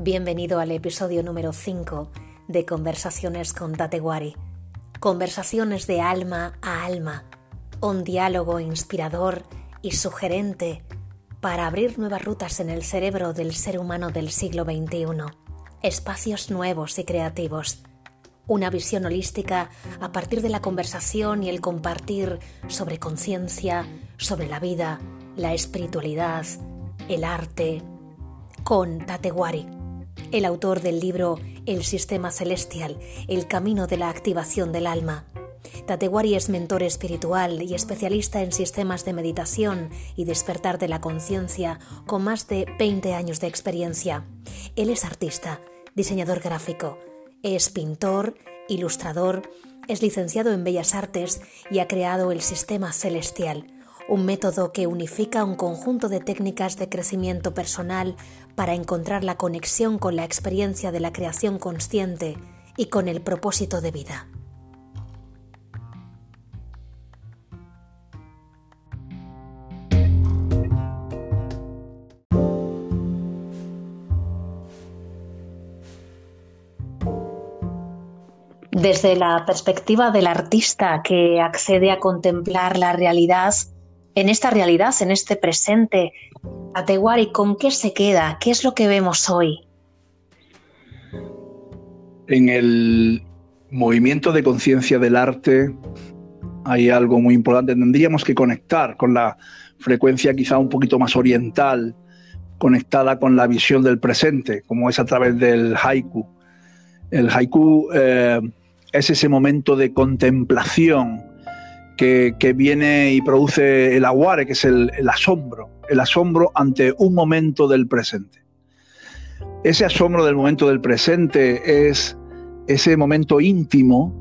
Bienvenido al episodio número 5 de Conversaciones con Tatewari. Conversaciones de alma a alma, un diálogo inspirador y sugerente para abrir nuevas rutas en el cerebro del ser humano del siglo XXI, espacios nuevos y creativos, una visión holística a partir de la conversación y el compartir sobre conciencia, sobre la vida, la espiritualidad, el arte, con Tatewari, el autor del libro El Sistema Celestial, el camino de la activación del alma. Tatewari es mentor espiritual y especialista en sistemas de meditación y despertar de la conciencia con más de 20 años de experiencia. Él es artista, diseñador gráfico, es pintor, ilustrador, es licenciado en Bellas Artes y ha creado el Sistema Celestial, un método que unifica un conjunto de técnicas de crecimiento personal para encontrar la conexión con la experiencia de la creación consciente y con el propósito de vida. Desde la perspectiva del artista que accede a contemplar la realidad, en esta realidad, en este presente, Atewari, ¿con qué se queda? ¿Qué es lo que vemos hoy? En el movimiento de conciencia del arte hay algo muy importante. Tendríamos que conectar con la frecuencia quizá un poquito más oriental, conectada con la visión del presente, como es a través del haiku. El haiku eh, es ese momento de contemplación que, viene y produce el aguare, que es el, asombro, el asombro ante un momento del presente. Ese asombro del momento del presente es ese momento íntimo,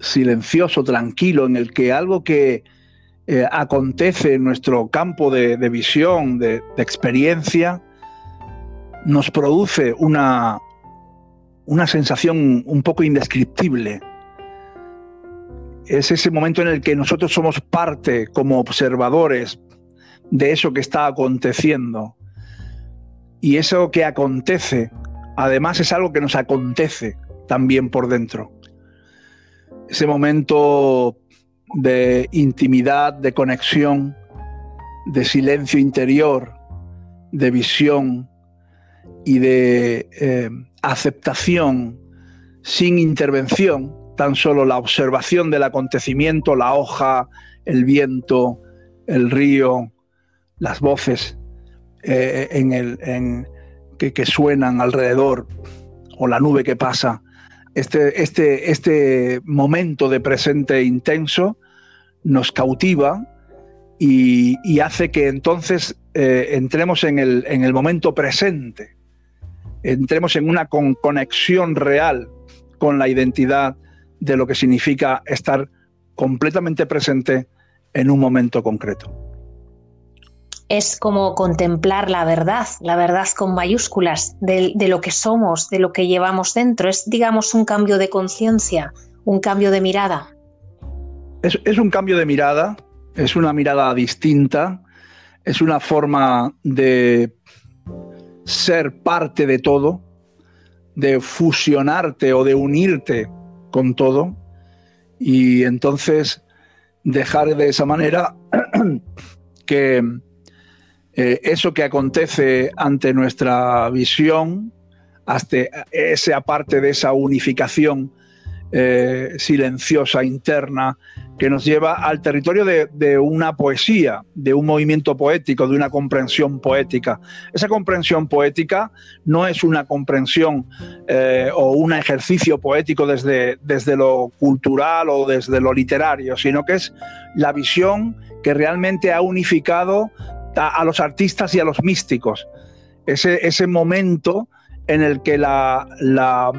silencioso, tranquilo, en el que algo que eh, acontece en nuestro campo de, visión, de, de, experiencia, nos produce una, una sensación un poco indescriptible. Es ese momento en el que nosotros somos parte como observadores de eso que está aconteciendo. Y eso que acontece, además es algo que nos acontece también por dentro. Ese momento de intimidad, de conexión, de silencio interior, de visión y de eh, aceptación sin intervención, tan solo la observación del acontecimiento, la hoja, el viento, el río, las voces eh, en el, que, suenan alrededor o la nube que pasa. Este, este, este momento de presente intenso nos cautiva y, y hace que entonces eh, entremos en el, en el momento presente entremos en una conexión real con la identidad de lo que significa estar completamente presente en un momento concreto. Es como contemplar la verdad, la verdad con mayúsculas, de, lo que somos, de lo que llevamos dentro. Es, digamos, un cambio de conciencia, un cambio de mirada. Es, es un cambio de mirada, es una mirada distinta, es una forma de ser parte de todo, de fusionarte o de unirte con todo. Y entonces dejar de esa manera que eh, eso que acontece ante nuestra visión, hasta esa parte de esa unificación eh, silenciosa interna que nos lleva al territorio de, una poesía, de un movimiento poético, de una comprensión poética. Esa comprensión poética no es una comprensión eh, o un ejercicio poético desde, desde lo cultural o desde lo literario, sino que es la visión que realmente ha unificado a, los artistas y a los místicos. Ese, ese momento en el que la, la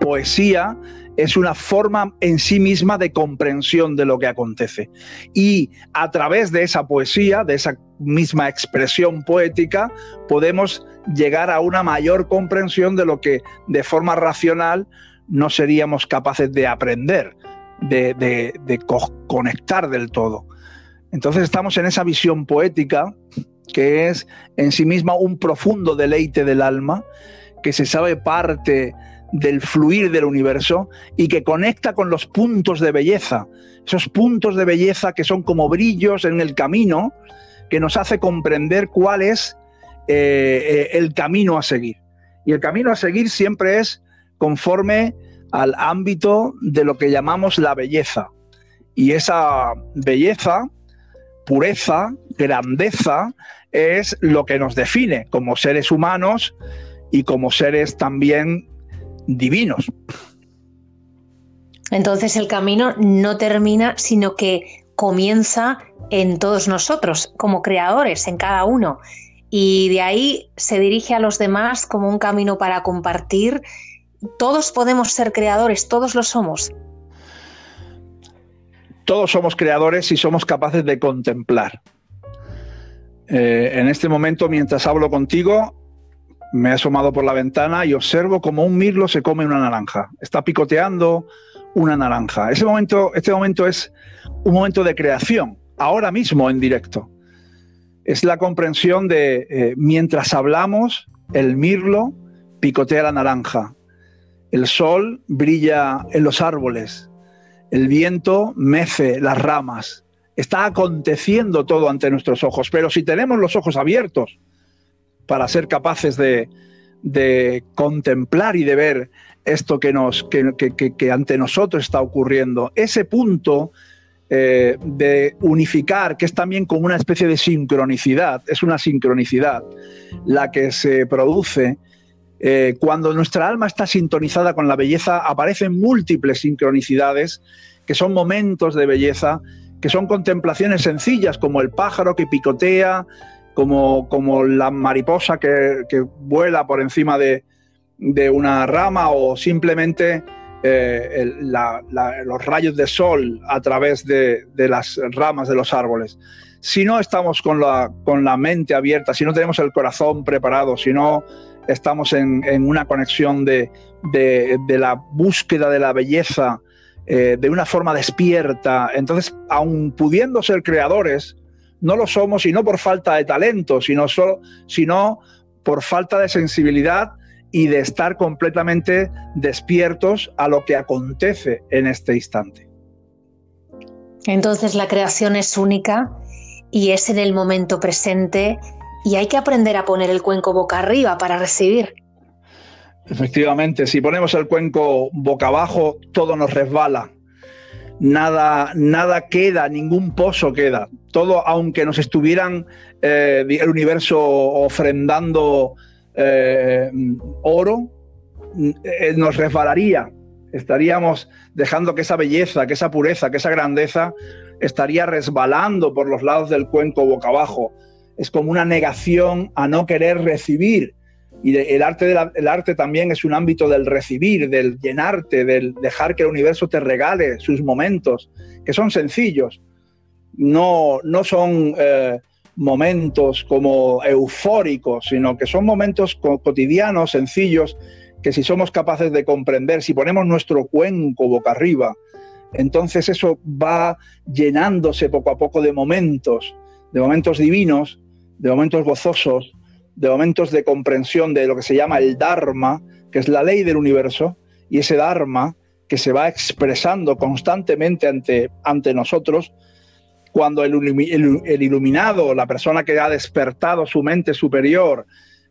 poesía es una forma en sí misma de comprensión de lo que acontece. Y a través de esa poesía, de esa misma expresión poética, podemos llegar a una mayor comprensión de lo que de forma racional no seríamos capaces de aprender, de, conectar del todo. Entonces estamos en esa visión poética que es en sí misma un profundo deleite del alma que se sabe parte del fluir del universo y que conecta con los puntos de belleza, esos puntos de belleza que son como brillos en el camino, que nos hace comprender cuál es eh, eh, el camino a seguir. Y el camino a seguir siempre es conforme al ámbito de lo que llamamos la belleza. Y esa belleza, pureza, grandeza, es lo que nos define como seres humanos y como seres también divinos. Entonces el camino no termina, sino que comienza en todos nosotros, como creadores, en cada uno. Y de ahí se dirige a los demás como un camino para compartir. Todos podemos ser creadores, todos lo somos. Todos somos creadores y somos capaces de contemplar. Eh, en este momento, mientras hablo contigo, me he asomado por la ventana y observo como un mirlo se come una naranja. Está picoteando una naranja. Ese momento, este momento es un momento de creación, ahora mismo en directo. Es la comprensión de eh, mientras hablamos, el mirlo picotea la naranja. El sol brilla en los árboles. El viento mece las ramas está aconteciendo todo ante nuestros ojos, pero si tenemos los ojos abiertos para ser capaces de, contemplar y de ver esto que, nos, que, ante nosotros está ocurriendo, ese punto eh, de unificar, que es también como una especie de sincronicidad, es una sincronicidad la que se produce eh, cuando nuestra alma está sintonizada con la belleza, aparecen múltiples sincronicidades que son momentos de belleza que son contemplaciones sencillas, como el pájaro que picotea, como, como la mariposa que, vuela por encima de, una rama o simplemente eh, los rayos de sol a través de, las ramas de los árboles. Si no estamos con la, con la mente abierta, si no tenemos el corazón preparado, si no estamos en, una conexión de, de, la búsqueda de la belleza, eh, de una forma despierta. Entonces, aun pudiendo ser creadores, no lo somos y no por falta de talento, sino, solo, sino por falta de sensibilidad y de estar completamente despiertos a lo que acontece en este instante. Entonces la creación es única y es en el momento presente y hay que aprender a poner el cuenco boca arriba para recibir. Efectivamente, si ponemos el cuenco boca abajo, todo nos resbala. Nada, nada queda, ningún pozo queda. Todo, aunque nos estuvieran eh, el universo ofrendando eh, oro, eh, nos resbalaría. Estaríamos dejando que esa belleza, que esa pureza, que esa grandeza estaría resbalando por los lados del cuenco boca abajo. Es como una negación a no querer recibir y el, arte el arte también es un ámbito del recibir, del llenarte, del dejar que el universo te regale sus momentos, que son sencillos. No, no son eh, momentos como eufóricos, sino que son momentos cotidianos, sencillos, que si somos capaces de comprender, si ponemos nuestro cuenco boca arriba, entonces eso va llenándose poco a poco de momentos, de momentos divinos, de momentos gozosos, de momentos de comprensión de lo que se llama el Dharma, que es la ley del universo, y ese Dharma que se va expresando constantemente ante, ante nosotros, cuando el, iluminado, la persona que ha despertado su mente superior,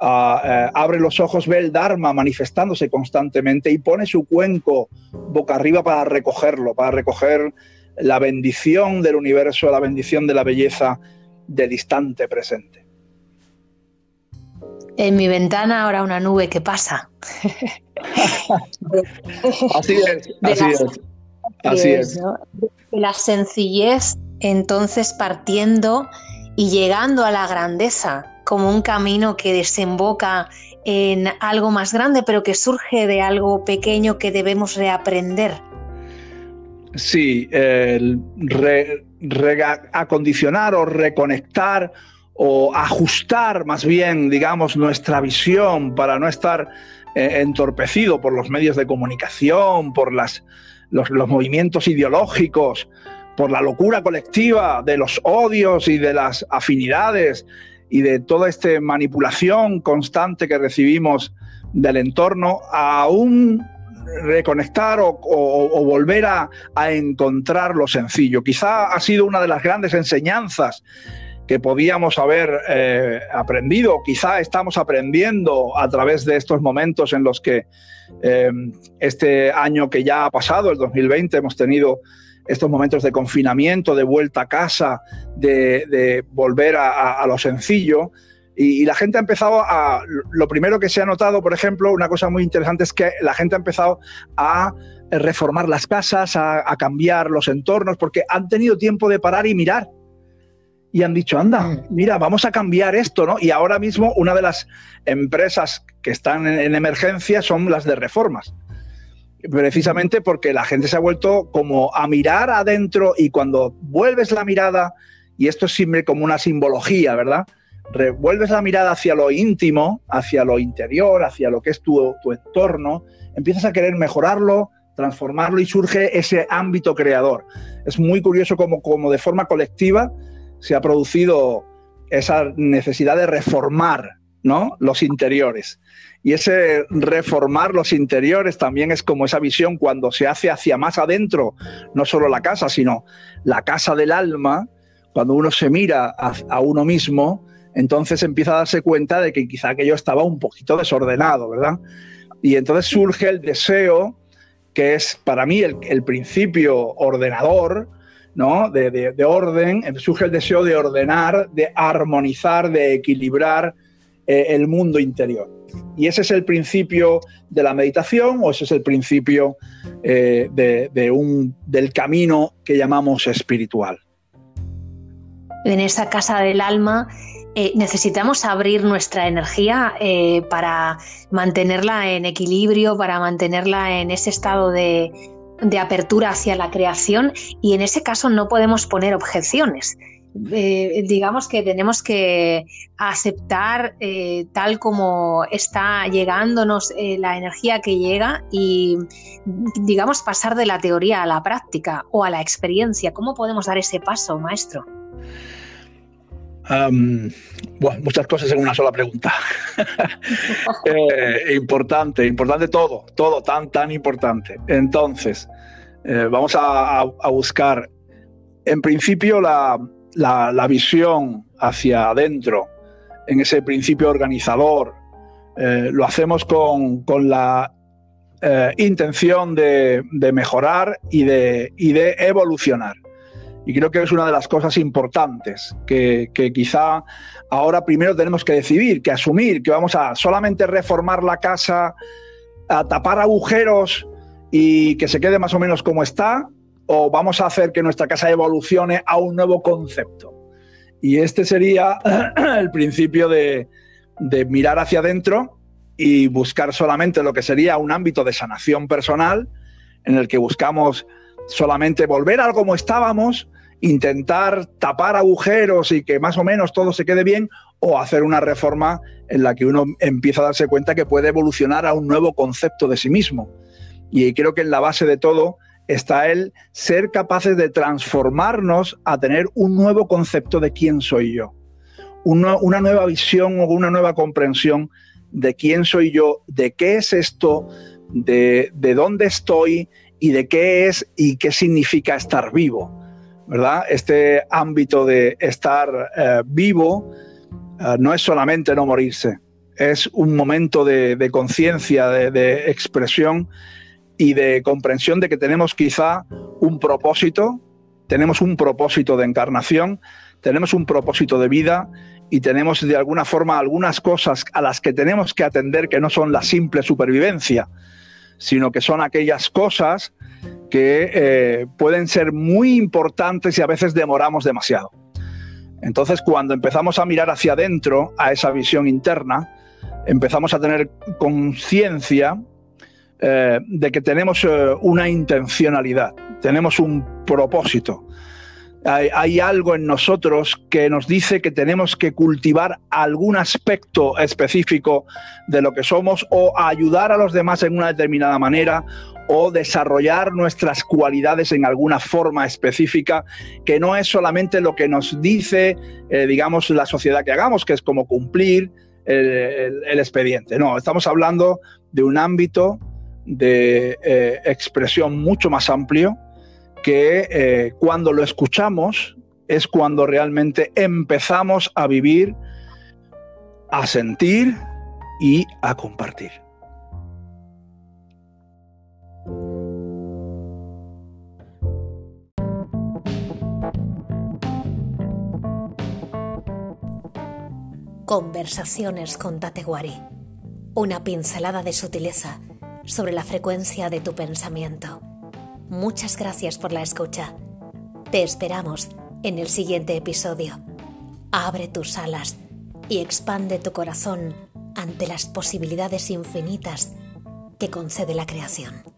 eh, abre los ojos, ve el Dharma manifestándose constantemente y pone su cuenco boca arriba para recogerlo, para recoger la bendición del universo, la bendición de la belleza del instante presente. En mi ventana ahora una nube que pasa. así es, así es. Así es. La sencillez, entonces partiendo y llegando a la grandeza, como un camino que desemboca en algo más grande, pero que surge de algo pequeño que debemos reaprender. Sí, el acondicionar o reconectar o ajustar más bien, digamos, nuestra visión para no estar eh, entorpecido por los medios de comunicación, por los, movimientos ideológicos, por la locura colectiva de los odios y de las afinidades y de toda esta manipulación constante que recibimos del entorno, aún reconectar o, volver a, encontrar lo sencillo. Quizá ha sido una de las grandes enseñanzas que podíamos haber eh, aprendido, quizá estamos aprendiendo a través de estos momentos en los que eh, este año que ya ha pasado, el 2020, hemos tenido estos momentos de confinamiento, de vuelta a casa, de, volver a, lo sencillo. Y, la gente ha empezado a... Lo primero que se ha notado, por ejemplo, una cosa muy interesante es que la gente ha empezado a reformar las casas, a, cambiar los entornos, porque han tenido tiempo de parar y mirar. Y han dicho, anda, mm. mira, vamos a cambiar esto, ¿no? Y ahora mismo una de las empresas que están en emergencia son las de reformas precisamente porque la gente se ha vuelto como a mirar adentro y cuando vuelves la mirada, y esto es siempre como una simbología, ¿verdad? Revuelves la mirada hacia lo íntimo, hacia lo interior, hacia lo que es tu, entorno, empiezas a querer mejorarlo, transformarlo y surge ese ámbito creador. Es muy curioso como, como de forma colectiva se ha producido esa necesidad de reformar ¿no? los interiores. Y ese reformar los interiores también es como esa visión cuando se hace hacia más adentro, no solo la casa, sino la casa del alma, cuando uno se mira a, uno mismo, entonces empieza a darse cuenta de que quizá aquello estaba un poquito desordenado, ¿verdad? Y entonces surge el deseo, que es para mí el, principio ordenador, ¿no? De, de, orden, surge el deseo de ordenar, de armonizar, de equilibrar eh, el mundo interior. Y ese es el principio de la meditación o ese es el principio eh, de, un, del camino que llamamos espiritual. En esa casa del alma eh, necesitamos abrir nuestra energía para mantenerla en equilibrio, para mantenerla en ese estado de, de apertura hacia la creación y en ese caso no podemos poner objeciones. Eh, digamos que tenemos que aceptar eh, tal como está llegándonos eh, la energía que llega y, digamos, pasar de la teoría a la práctica o a la experiencia. ¿Cómo podemos dar ese paso, maestro? bueno, muchas cosas en una sola pregunta. importante, importante todo, todo tan, tan importante. Entonces, vamos a buscar, en principio, la, la, visión hacia adentro, en ese principio organizador, eh, lo hacemos con, la eh, intención de, mejorar y de, de, evolucionar. Y creo que es una de las cosas importantes que, que, quizá ahora primero tenemos que decidir, que asumir, que vamos a solamente reformar la casa, a tapar agujeros y que se quede más o menos como está, o vamos a hacer que nuestra casa evolucione a un nuevo concepto. Y este sería el principio de, mirar hacia adentro y buscar solamente lo que sería un ámbito de sanación personal en el que buscamos solamente volver a como estábamos, intentar tapar agujeros y que más o menos todo se quede bien o hacer una reforma en la que uno empieza a darse cuenta que puede evolucionar a un nuevo concepto de sí mismo. Y creo que en la base de todo está el ser capaces de transformarnos a tener un nuevo concepto de quién soy yo, una, nueva visión o una nueva comprensión de quién soy yo, de qué es esto, de, dónde estoy y de qué es y qué significa estar vivo. ¿verdad? Este ámbito de estar eh, vivo eh, no es solamente no morirse, es un momento de, conciencia, de, expresión y de comprensión de que tenemos quizá un propósito, tenemos un propósito de encarnación, tenemos un propósito de vida y tenemos de alguna forma algunas cosas a las que tenemos que atender que no son la simple supervivencia, sino que son aquellas cosas que eh, pueden ser muy importantes y a veces demoramos demasiado. Entonces, cuando empezamos a mirar hacia adentro, a esa visión interna, empezamos a tener conciencia eh, de que tenemos eh, una intencionalidad, tenemos un propósito. Hay, algo en nosotros que nos dice que tenemos que cultivar algún aspecto específico de lo que somos o ayudar a los demás en una determinada manera o desarrollar nuestras cualidades en alguna forma específica, que no es solamente lo que nos dice, eh, digamos, la sociedad que hagamos, que es como cumplir, el, expediente. No, estamos hablando de un ámbito de eh, expresión mucho más amplio que eh, cuando lo escuchamos es cuando realmente empezamos a vivir, a sentir y a compartir. Conversaciones con Tatewari. Una pincelada de sutileza sobre la frecuencia de tu pensamiento. Muchas gracias por la escucha. Te esperamos en el siguiente episodio. Abre tus alas y expande tu corazón ante las posibilidades infinitas que concede la creación.